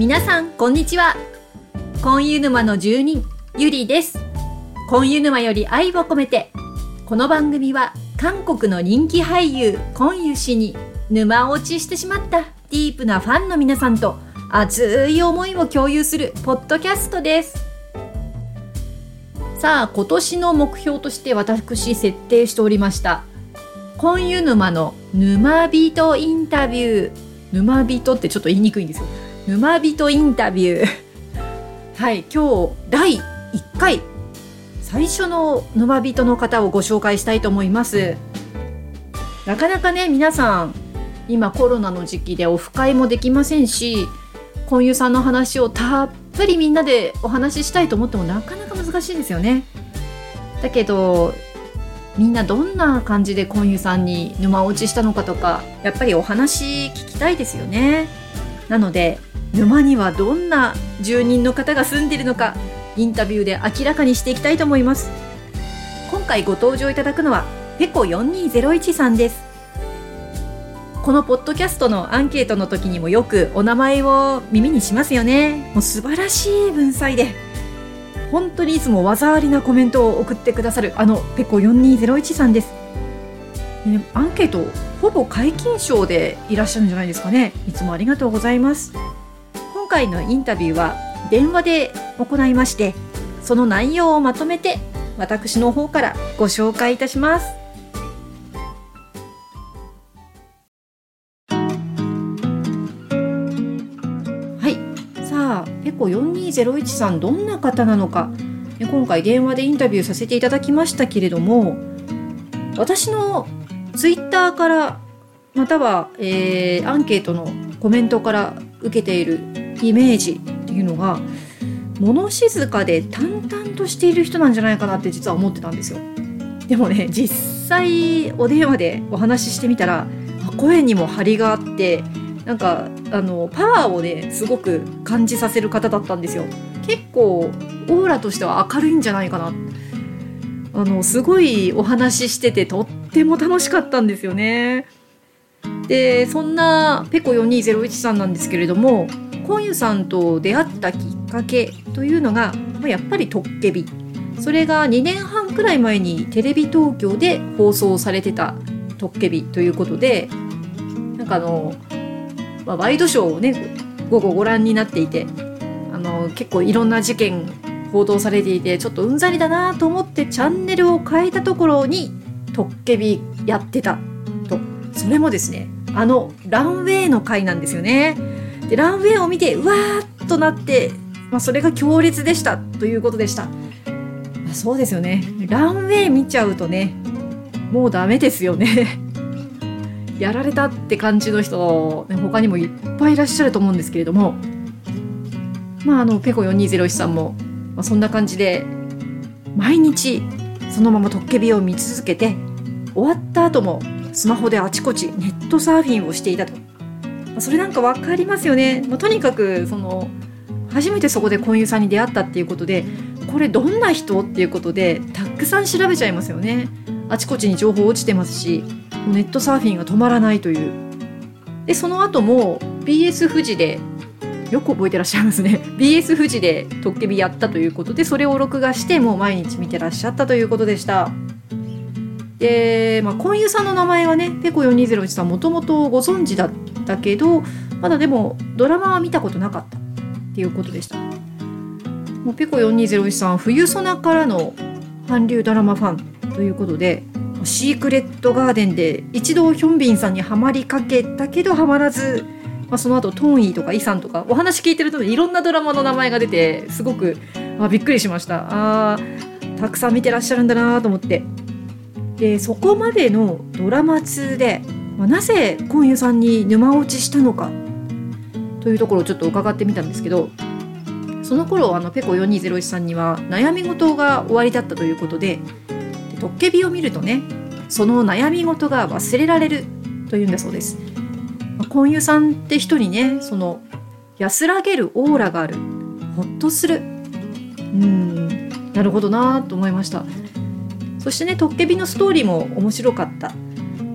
皆さんこんにちは。婚湯沼の住人ゆりです。婚湯沼より愛を込めてこの番組は韓国の人気俳優コンユ氏に沼落ちしてしまったディープなファンの皆さんと熱い思いを共有するポッドキャストです。さあ今年の目標として私設定しておりました婚湯沼の沼人インタビュー。沼人ってちょっと言いにくいんですよ。沼人インタビュー。はい今日第1回。最初の沼人の方をご紹介したいと思います。なかなかね皆さん今コロナの時期でオフ会もできませんし婚湯さんの話をたっぷりみんなでお話ししたいと思ってもなかなか難しいですよね。だけどみんなどんな感じで婚湯さんに沼落ちしたのかとかやっぱりお話聞きたいですよね。なので沼にはどんな住人の方が住んでいるのかインタビューで明らかにしていきたいと思います。今回ご登場いただくのはペコ4201さんです。このポッドキャストのアンケートの時にもよくお名前を耳にしますよね。もう素晴らしい文才で本当にいつも技ありなコメントを送ってくださるあのペコ4201さんです、アンケートほぼ皆勤賞でいらっしゃるんじゃないですかね。いつもありがとうございます。回のインタビューは電話で行いましてその内容をまとめて私の方からご紹介いたします。はい。さあペコ4201さんどんな方なのか。今回電話でインタビューさせていただきましたけれども私のツイッターからまたは、えー、アンケートのコメントから受けているイメージっていうのが物静かで淡々としている人なんじゃないかなって実は思ってたんですよ。でもね実際お電話でお話ししてみたら声にも張りがあってなんかあのパワーをねすごく感じさせる方だったんですよ。結構オーラとしては明るいんじゃないかな。あのすごいお話ししててとっても楽しかったんですよね。でそんなペコ4201さんなんですけれどもコンユさんと出会ったきっかけというのがやっぱりトッケビそれが2年半くらい前にテレビ東京で放送されてたトッケビということでなんかあのまあ、ワイドショーをね午後ご覧になっていてあの結構いろんな事件報道されていてちょっとうんざりだなと思ってチャンネルを変えたところにトッケビやってたとそれもですねあのランウェイの回なんですよね。でランウェイを見てうわーっとなって、まあ、それが強烈でしたということでした。まあ、そうですよねランウェイ見ちゃうとねもうダメですよね。やられたって感じの人、ね、他にもいっぱいいらっしゃると思うんですけれどもまああのペコ4201さんも、まあ、そんな感じで毎日そのままトッケビを見続けて終わった後もスマホであちこちネットサーフィンをしていたと、それなんか分かりますよね、まあ、とにかくその初めてそこで婚友さんに出会ったっていうことでこれどんな人？っていうことでたくさん調べちゃいますよね。あちこちに情報落ちてますしネットサーフィンが止まらないという。でその後も BS 富士でよく覚えてらっしゃいますね。BS 富士でトッケビやったということでそれを録画してもう毎日見てらっしゃったということでした。で、まあ、婚友さんの名前はねペコ4201さんもともとご存知だったけどまだでもドラマは見たことなかったっていうことでした。もうペコ4201さん冬ソナからの韓流ドラマファンということでシークレットガーデンで一度ヒョンビンさんにはまりかけたけどはまらず、まあ、その後トンイとかイさんとかお話聞いてるといろんなドラマの名前が出てすごくあびっくりしました。あたくさん見てらっしゃるんだなと思って。でそこまでのドラマ通で、まあ、なぜコンユさんに沼落ちしたのか？というところをちょっと伺ってみたんですけどその頃あのペコ4201さんには悩み事が終わりだったということでトッケビを見るとねその悩み事が忘れられるというんだそうです。婚友さんって人にねその安らげるオーラがある。ほっとする。うんなるほどなと思いました。そしてねトッケビのストーリーも面白かった。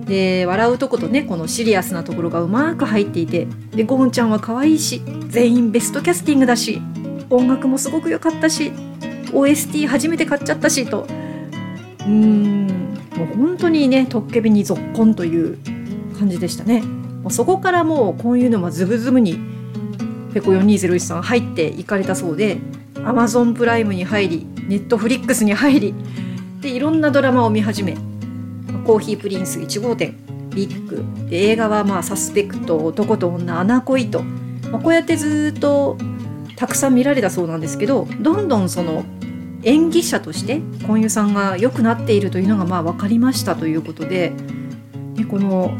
で笑うとことねこのシリアスなところがうまく入っていてでゴンちゃんは可愛いし全員ベストキャスティングだし音楽もすごく良かったし OST 初めて買っちゃったしと。うーんもう本当にねトッケビにぞっこんという感じでしたね。もうそこからもうこういうのもズブズブにペコ4201さん入っていかれたそうで Amazon プライムに入り Netflix に入りでいろんなドラマを見始めコーヒープリンス1号店ビッグで映画はまあサスペクト男と女穴恋と、まあ、こうやってずっとたくさん見られたそうなんですけどどんどんその演技者として婚友さんが良くなっているというのがまあ分かりましたということででこの、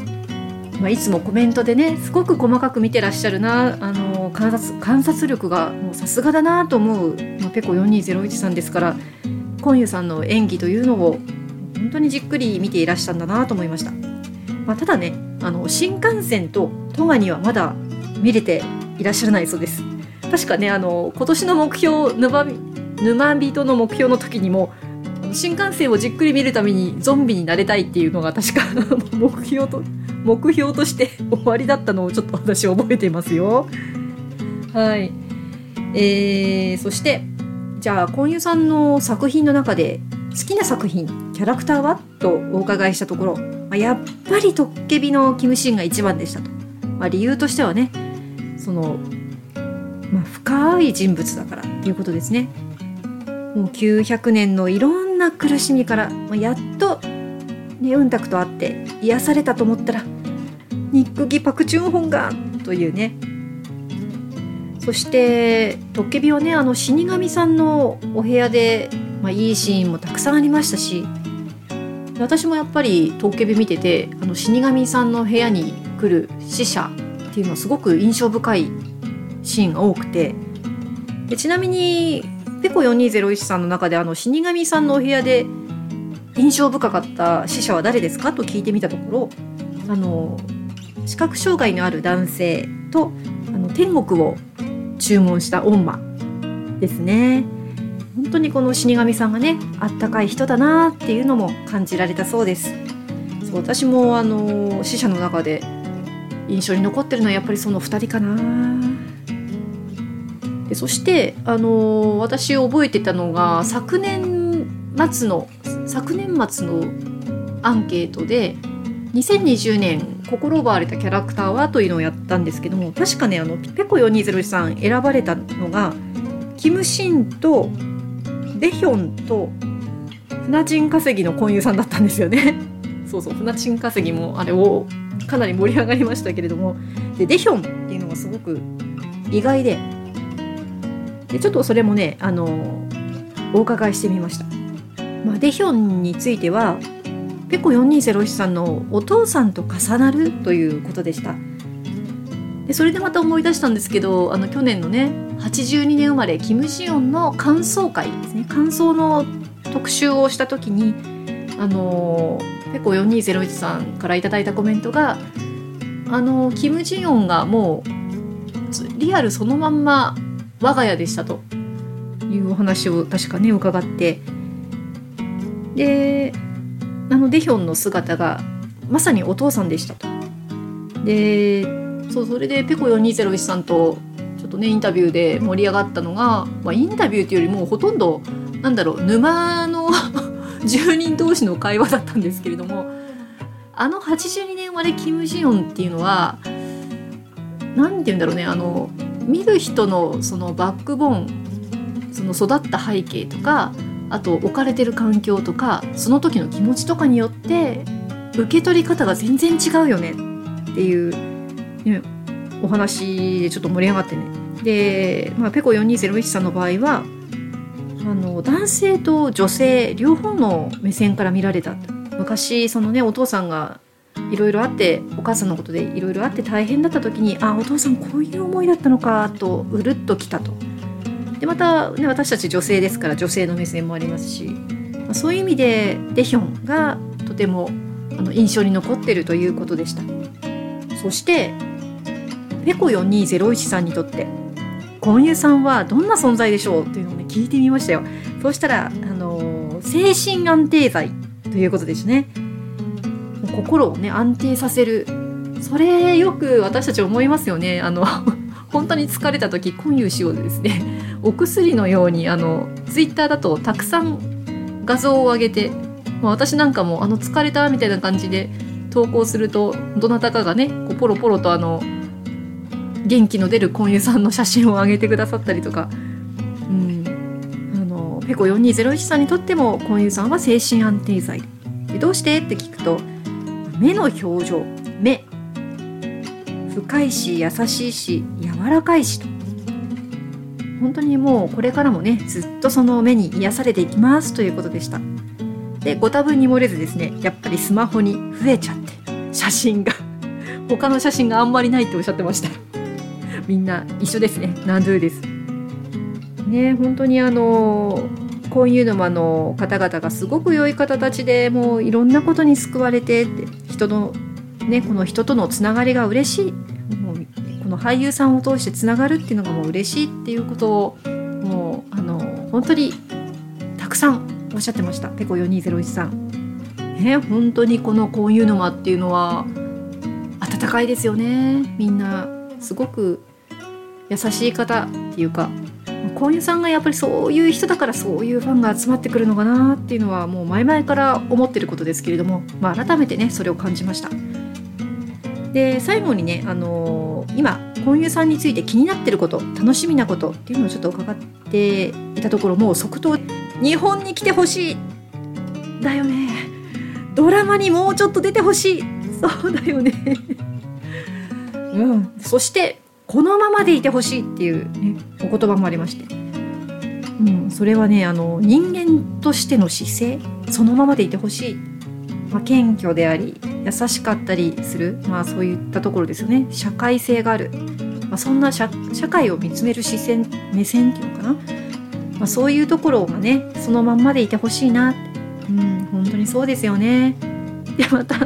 まあ、いつもコメントでねすごく細かく見てらっしゃるなあの観察観察力がさすがだなと思う、まあ、ペコ4201さんですから婚友さんの演技というのを本当にじっくり見ていらしゃるんだなと思いました、まあ、ただねあの新幹線とトガにはまだ見れていらっしゃらないそうです。確かねあの今年の目標沼沼人の目標の時にも新幹線をじっくり見るためにゾンビになれたいっていうのが確か 目標と目標として 終わりだったのをちょっと私覚えていますよ。はい。えー、そしてじゃあコンユさんの作品の中で好きな作品キャラクターは？とお伺いしたところ、まあ、やっぱりトッケビのキムシンが一番でしたと、まあ、理由としてはねその、まあ、深い人物だからっていうことですね。もう900年のいろんな苦しみから、まあ、やっと、ね、うんたくと会って癒されたと思ったらニックギパクチュンホンがというね。そしてトッケビはねあの死神さんのお部屋でまあ、いいシーンもたくさんありましたし私もやっぱりトッケビ見ててあの死神さんの部屋に来る死者っていうのはすごく印象深いシーンが多くてでちなみにペコ4201さんの中であの死神さんのお部屋で印象深かった死者は誰ですか？と聞いてみたところあの視覚障害のある男性とあの天国を注文した御魔ですね。本当にこの死神さんがねあったかい人だなっていうのも感じられたそうです。そう私もあの死者の中で印象に残ってるのはやっぱりその2人かな。でそしてあの私覚えてたのが昨年末の昨年末のアンケートで2020年心奪われたキャラクターはというのをやったんですけども確かねあのペコ420さん選ばれたのがキム・シンとデヒョンと船賃稼ぎの婚友さんだったんですよね。そうそう船賃稼ぎもあれをかなり盛り上がりましたけれども。でデヒョンっていうのがすごく意外ででちょっとそれもねあのお伺いしてみました、まあ、デヒョンについてはペコ4201さんのお父さんと重なるということでした。でそれでまた思い出したんですけどあの去年のね82年生まれキム・ジヨンの感想会ですね感想の特集をした時にあのペコ4201さんから頂いたコメントがあのキム・ジヨンがもうリアルそのまんま我が家でしたというお話を確かね伺ってであのデヒョンの姿がまさにお父さんでしたと。でそうそれでペコ4201さんととねインタビューで盛り上がったのが、まあ、インタビューっていうよりもほとんどなんだろう沼の 住人同士の会話だったんですけれどもあの82年生まれキム・ジヨンっていうのは何て言うんだろうねあの見る人のそのバックボーンその育った背景とかあと置かれてる環境とかその時の気持ちとかによって受け取り方が全然違うよねっていうねお話でちょっと盛り上がってね。で、まあ、ペコ4201さんの場合はあの男性と女性両方の目線から見られた昔そのねお父さんがいろいろあってお母さんのことでいろいろあって大変だった時にあお父さんこういう思いだったのかとうるっときたと。でまた、ね、私たち女性ですから女性の目線もありますし、まあ、そういう意味でデヒョンがとてもあの印象に残ってるということでした。そしてペコ4201さんにとって婚友さんはどんな存在でしょうというのをね聞いてみましたよ。そうしたらあの精神安定剤ということですね。心をね安定させる。それよく私たち思いますよね。あの 本当に疲れた時今湯しようですね。お薬のようにあのツイッターだとたくさん画像を上げて、まあ、私なんかもあの疲れたみたいな感じで投稿するとどなたかがねこうポロポロとあの元気の出る婚友さんの写真を上げてくださったりとか、うん、あのペコ4201さんにとっても婚友さんは精神安定剤。でどうして？って聞くと目の表情。目。深いし優しいし柔らかいしと。本当にもうこれからもねずっとその目に癒されていきますということでした。でご多分に漏れずですねやっぱりスマホに増えちゃって写真が。他の写真があんまりないっておっしゃってました。みんな一緒ですね。ナドゥです。ね本当にあのこういうのあの方々がすごく良い方たちでもういろんなことに救われてて人のねこの人とのつながりが嬉しい。もうこの俳優さんを通してつながるっていうのがもう嬉しいっていうことをもうあの本当にたくさんおっしゃってました。ペコ4201さん。ね本当にこのこういうのっていうのは温かいですよね。みんなすごく優しい方っていうかこういうさんがやっぱりそういう人だからそういうファンが集まってくるのかなっていうのはもう前々から思ってることですけれども、まあ、改めてねそれを感じました。で最後にね、あのー、今婚友さんについて気になってること楽しみなことっていうのをちょっと伺っていたところもう即答日本に来てほしい。だよね。ドラマにもうちょっと出てほしい。そうだよね。うん。そしてこのままでいてほしいっていう、ね、お言葉もありまして、うん、それはねあの人間としての姿勢そのままでいてほしい、まあ、謙虚であり優しかったりする、まあ、そういったところですよね。社会性がある、まあ、そんな社会を見つめる視線目線っていうのかな、まあ、そういうところがねそのまんまでいてほしいなうん、本当にそうですよね。でまた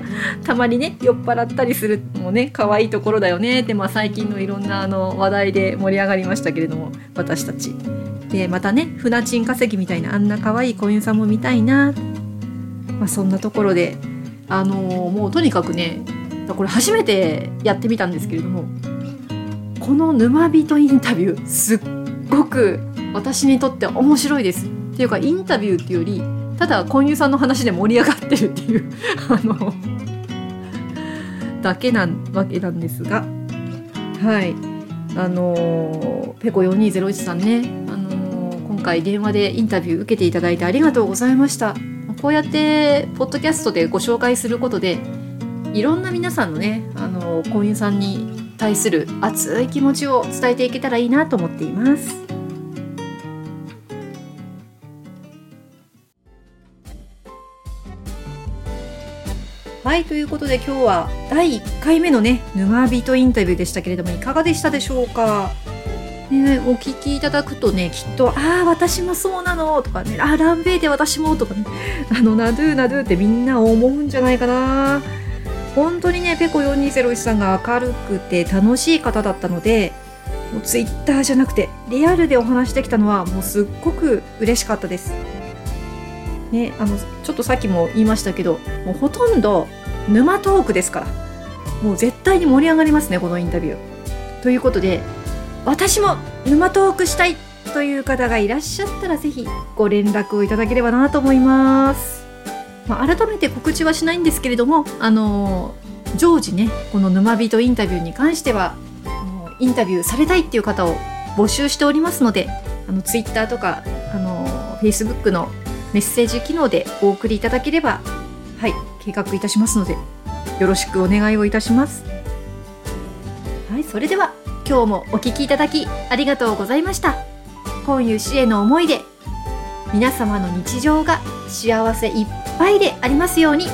たまにね酔っ払ったりするのもね可愛いところだよねって、まあ、最近のいろんなあの話題で盛り上がりましたけれども私たち。でまたね船賃稼ぎみたいなあんな可愛い婚姻さんも見たいな、まあ、そんなところであのー、もうとにかくねこれ初めてやってみたんですけれどもこの沼人インタビューすっごく私にとって面白いです。っていうかインタビューっていうよりただ婚友さんの話で盛り上がってるっていうあのだけなわけなんですがはい。あのペコ4201さんね、あの今回電話でインタビュー受けていただいてありがとうございました。こうやってポッドキャストでご紹介することでいろんな皆さんのね、あの婚友さんに対する熱い気持ちを伝えていけたらいいなと思っています。はいということで今日は第1回目のね沼人インタビューでしたけれどもいかがでしたでしょうか？ね、お聞きいただくとねきっと「ああ私もそうなの」とかね「あランベイで私も」とかね「あのナドゥナドゥ」ってみんな思うんじゃないかな本当にねペコ4201さんが明るくて楽しい方だったのでもうツイッターじゃなくてリアルでお話できたのはもうすっごく嬉しかったです。ね、あのちょっとさっきも言いましたけどもうほとんど沼トークですからもう絶対に盛り上がりますねこのインタビュー。ということで私も沼トークしたいという方がいらっしゃったらぜひご連絡をいただければなと思います。まあ、改めて告知はしないんですけれどもあの常時ねこの沼人インタビューに関してはインタビューされたいっていう方を募集しておりますのであのツイッターとかあのフェイスブックのメッセージ機能でお送りいただければはい計画いたしますのでよろしくお願いをいたします。はいそれでは今日もお聞きいただきありがとうございました。今湯氏への思いで皆様の日常が幸せいっぱいでありますように。